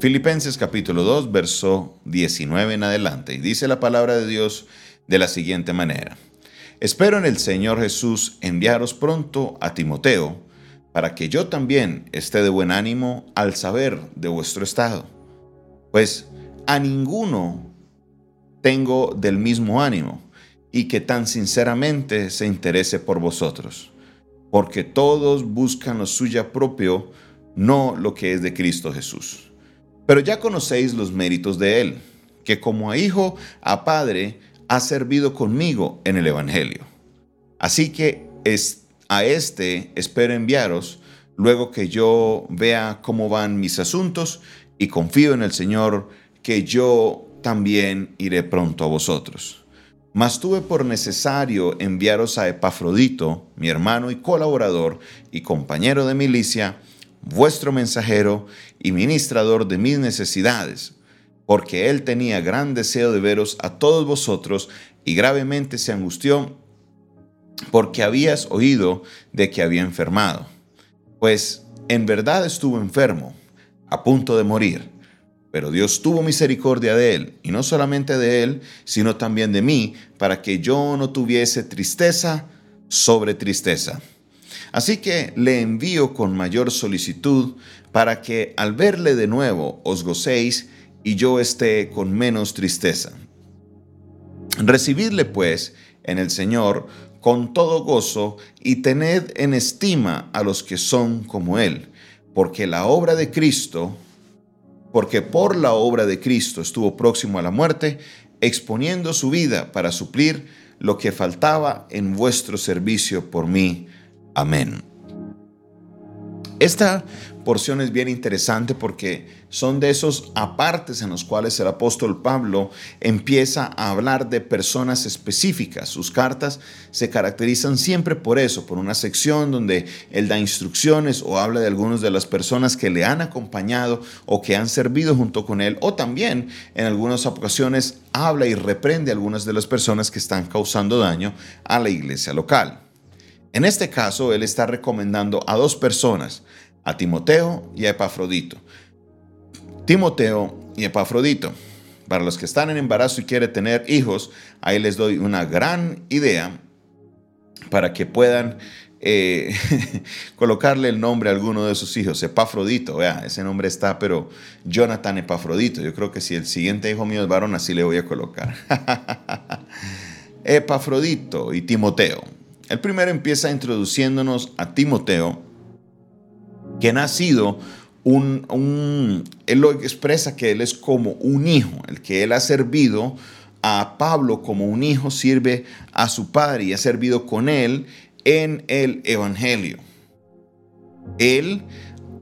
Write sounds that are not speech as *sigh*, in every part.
Filipenses capítulo 2, verso 19 en adelante. Y dice la palabra de Dios de la siguiente manera. Espero en el Señor Jesús enviaros pronto a Timoteo, para que yo también esté de buen ánimo al saber de vuestro estado. Pues a ninguno tengo del mismo ánimo y que tan sinceramente se interese por vosotros, porque todos buscan lo suyo propio, no lo que es de Cristo Jesús. Pero ya conocéis los méritos de Él, que como a hijo, a padre, ha servido conmigo en el Evangelio. Así que es, a este espero enviaros, luego que yo vea cómo van mis asuntos, y confío en el Señor que yo también iré pronto a vosotros. Mas tuve por necesario enviaros a Epafrodito, mi hermano y colaborador y compañero de milicia, vuestro mensajero y ministrador de mis necesidades, porque él tenía gran deseo de veros a todos vosotros y gravemente se angustió porque habías oído de que había enfermado. Pues en verdad estuvo enfermo, a punto de morir pero Dios tuvo misericordia de él, y no solamente de él, sino también de mí, para que yo no tuviese tristeza sobre tristeza. Así que le envío con mayor solicitud, para que al verle de nuevo os gocéis y yo esté con menos tristeza. Recibidle pues en el Señor con todo gozo y tened en estima a los que son como Él, porque la obra de Cristo porque por la obra de Cristo estuvo próximo a la muerte, exponiendo su vida para suplir lo que faltaba en vuestro servicio por mí. Amén. Esta porción es bien interesante porque son de esos apartes en los cuales el apóstol Pablo empieza a hablar de personas específicas. Sus cartas se caracterizan siempre por eso, por una sección donde él da instrucciones o habla de algunas de las personas que le han acompañado o que han servido junto con él, o también en algunas ocasiones habla y reprende a algunas de las personas que están causando daño a la iglesia local. En este caso, él está recomendando a dos personas, a Timoteo y a Epafrodito. Timoteo y Epafrodito. Para los que están en embarazo y quieren tener hijos, ahí les doy una gran idea para que puedan eh, *laughs* colocarle el nombre a alguno de sus hijos. Epafrodito, vea, ese nombre está, pero Jonathan Epafrodito. Yo creo que si el siguiente hijo mío es varón, así le voy a colocar. *laughs* Epafrodito y Timoteo. El primero empieza introduciéndonos a Timoteo, que ha sido un, él lo expresa que él es como un hijo, el que él ha servido a Pablo como un hijo sirve a su padre y ha servido con él en el Evangelio. Él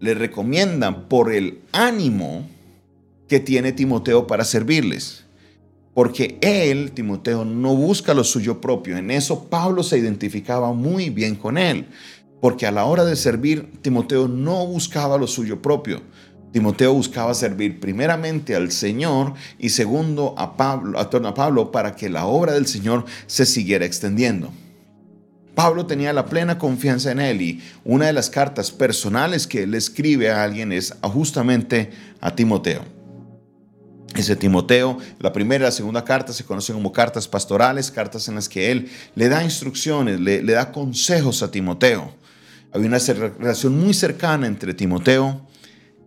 le recomienda por el ánimo que tiene Timoteo para servirles porque él, Timoteo, no busca lo suyo propio. En eso Pablo se identificaba muy bien con él, porque a la hora de servir, Timoteo no buscaba lo suyo propio. Timoteo buscaba servir primeramente al Señor y segundo a Pablo, a Pablo para que la obra del Señor se siguiera extendiendo. Pablo tenía la plena confianza en él y una de las cartas personales que él escribe a alguien es justamente a Timoteo. Ese Timoteo, la primera y la segunda carta se conocen como cartas pastorales, cartas en las que él le da instrucciones, le, da consejos a Timoteo. Había una relación muy cercana entre Timoteo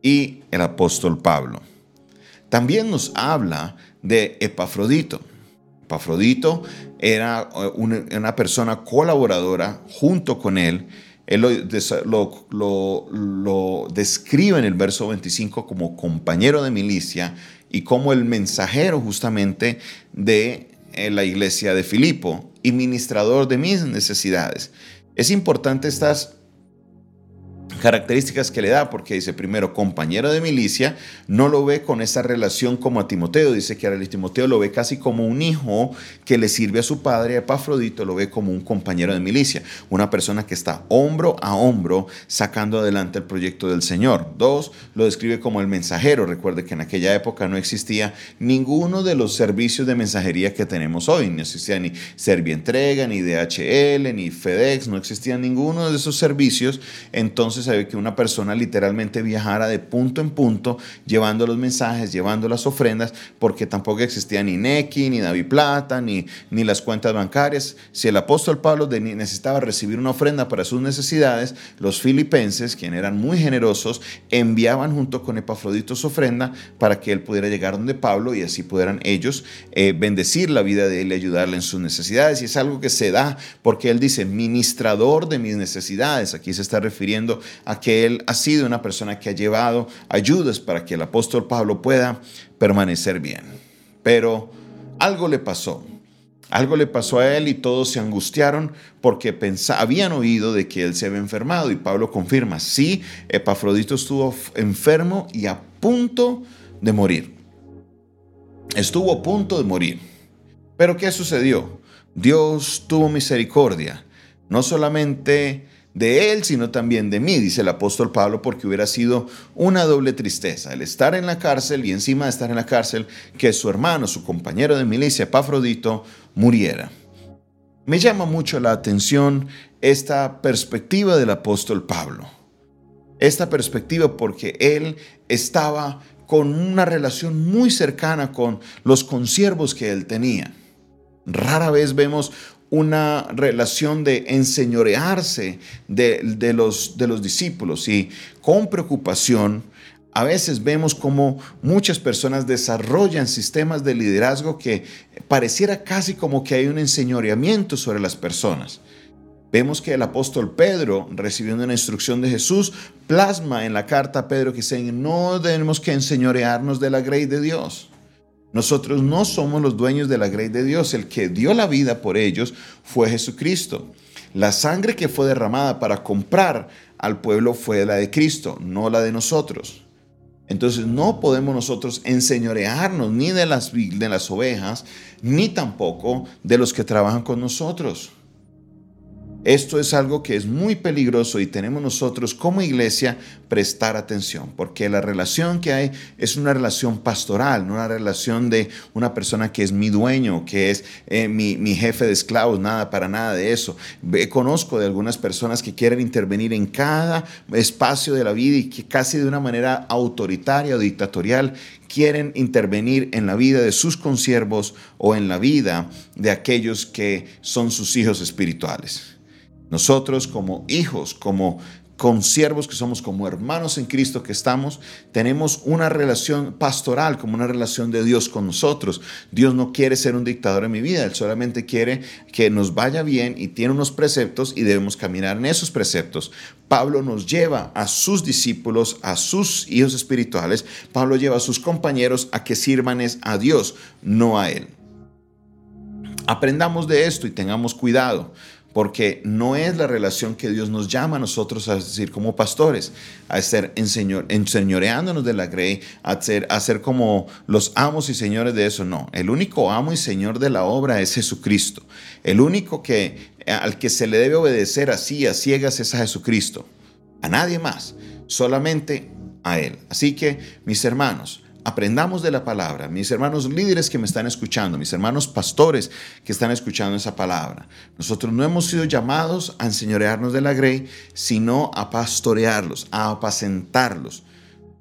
y el apóstol Pablo. También nos habla de Epafrodito. Epafrodito era eh, una, persona colaboradora junto con él. Él lo, describe en el verso 25 como compañero de milicia y como el mensajero justamente de eh, la iglesia de Filipo y ministrador de mis necesidades. Es importante estas características que le da, porque dice primero compañero de milicia, no lo ve con esa relación como a Timoteo, dice que a Timoteo lo ve casi como un hijo que le sirve a su padre, Epafrodito lo ve como un compañero de milicia, una persona que está hombro a hombro sacando adelante el proyecto del Señor. Dos, lo describe como el mensajero, recuerde que en aquella época no existía ninguno de los servicios de mensajería que tenemos hoy, no existía ni Servientrega, ni DHL, ni FedEx, no existía ninguno de esos servicios, entonces necesario que una persona literalmente viajara de punto en punto llevando los mensajes, llevando las ofrendas, porque tampoco existía ni Nequi, ni David Plata, ni, ni las cuentas bancarias. Si el apóstol Pablo necesitaba recibir una ofrenda para sus necesidades, los filipenses, quienes eran muy generosos, enviaban junto con Epafrodito su ofrenda para que él pudiera llegar donde Pablo y así pudieran ellos eh, bendecir la vida de él y ayudarle en sus necesidades. Y es algo que se da porque él dice, ministrador de mis necesidades. Aquí se está refiriendo a que él ha sido una persona que ha llevado ayudas para que el apóstol Pablo pueda permanecer bien. Pero algo le pasó. Algo le pasó a él y todos se angustiaron porque habían oído de que él se había enfermado y Pablo confirma, sí, Epafrodito estuvo enfermo y a punto de morir. Estuvo a punto de morir. Pero ¿qué sucedió? Dios tuvo misericordia, no solamente de él, sino también de mí, dice el apóstol Pablo, porque hubiera sido una doble tristeza el estar en la cárcel y encima de estar en la cárcel, que su hermano, su compañero de milicia, Epafrodito, muriera. Me llama mucho la atención esta perspectiva del apóstol Pablo. Esta perspectiva porque él estaba con una relación muy cercana con los consiervos que él tenía. Rara vez vemos una relación de enseñorearse de, los, de los discípulos y con preocupación a veces vemos como muchas personas desarrollan sistemas de liderazgo que pareciera casi como que hay un enseñoreamiento sobre las personas. Vemos que el apóstol Pedro, recibiendo una instrucción de Jesús, plasma en la carta a Pedro que dice, no tenemos que enseñorearnos de la grey de Dios. Nosotros no somos los dueños de la grey de Dios. El que dio la vida por ellos fue Jesucristo. La sangre que fue derramada para comprar al pueblo fue la de Cristo, no la de nosotros. Entonces no podemos nosotros enseñorearnos ni de las, de las ovejas, ni tampoco de los que trabajan con nosotros. Esto es algo que es muy peligroso y tenemos nosotros como iglesia prestar atención, porque la relación que hay es una relación pastoral, no una relación de una persona que es mi dueño, que es eh, mi, mi, jefe de esclavos, nada, para nada de eso. Conozco de algunas personas que quieren intervenir en cada espacio de la vida y que casi de una manera autoritaria o dictatorial quieren intervenir en la vida de sus consiervos o en la vida de aquellos que son sus hijos espirituales. Nosotros como hijos, como consiervos que somos, como hermanos en Cristo que estamos, tenemos una relación pastoral, como una relación de Dios con nosotros. Dios no quiere ser un dictador en mi vida, Él solamente quiere que nos vaya bien y tiene unos preceptos y debemos caminar en esos preceptos. Pablo nos lleva a sus discípulos, a sus hijos espirituales, Pablo lleva a sus compañeros a que sirvan a Dios, no a Él. Aprendamos de esto y tengamos cuidado porque no es la relación que Dios nos llama a nosotros a decir como pastores, a ser enseñor, enseñoreándonos de la grey, a ser, a ser como los amos y señores de eso. No, el único amo y señor de la obra es Jesucristo. El único que, al que se le debe obedecer así, a ciegas, es a Jesucristo. A nadie más, solamente a Él. Así que, mis hermanos, Aprendamos de la palabra, mis hermanos líderes que me están escuchando, mis hermanos pastores que están escuchando esa palabra. Nosotros no hemos sido llamados a enseñorearnos de la grey, sino a pastorearlos, a apacentarlos.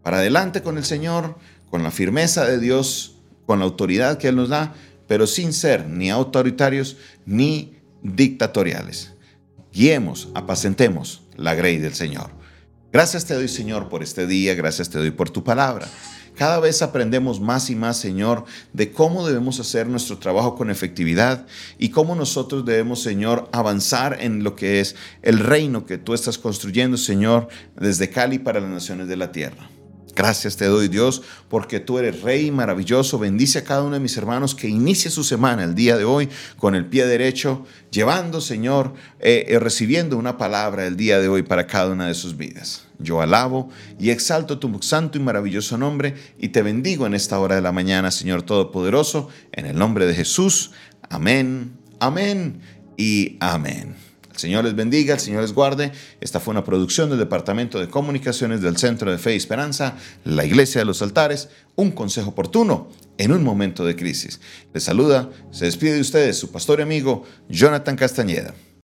Para adelante con el Señor, con la firmeza de Dios, con la autoridad que Él nos da, pero sin ser ni autoritarios ni dictatoriales. Guiemos, apacentemos la grey del Señor. Gracias te doy, Señor, por este día, gracias te doy por tu palabra. Cada vez aprendemos más y más, Señor, de cómo debemos hacer nuestro trabajo con efectividad y cómo nosotros debemos, Señor, avanzar en lo que es el reino que tú estás construyendo, Señor, desde Cali para las naciones de la tierra. Gracias te doy Dios porque tú eres rey maravilloso. Bendice a cada uno de mis hermanos que inicie su semana el día de hoy con el pie derecho, llevando Señor, eh, eh, recibiendo una palabra el día de hoy para cada una de sus vidas. Yo alabo y exalto tu santo y maravilloso nombre y te bendigo en esta hora de la mañana, Señor Todopoderoso, en el nombre de Jesús. Amén, amén y amén. Señor les bendiga, el Señor les guarde. Esta fue una producción del Departamento de Comunicaciones del Centro de Fe y Esperanza, la Iglesia de los Altares, un consejo oportuno en un momento de crisis. Les saluda, se despide de ustedes su pastor y amigo Jonathan Castañeda.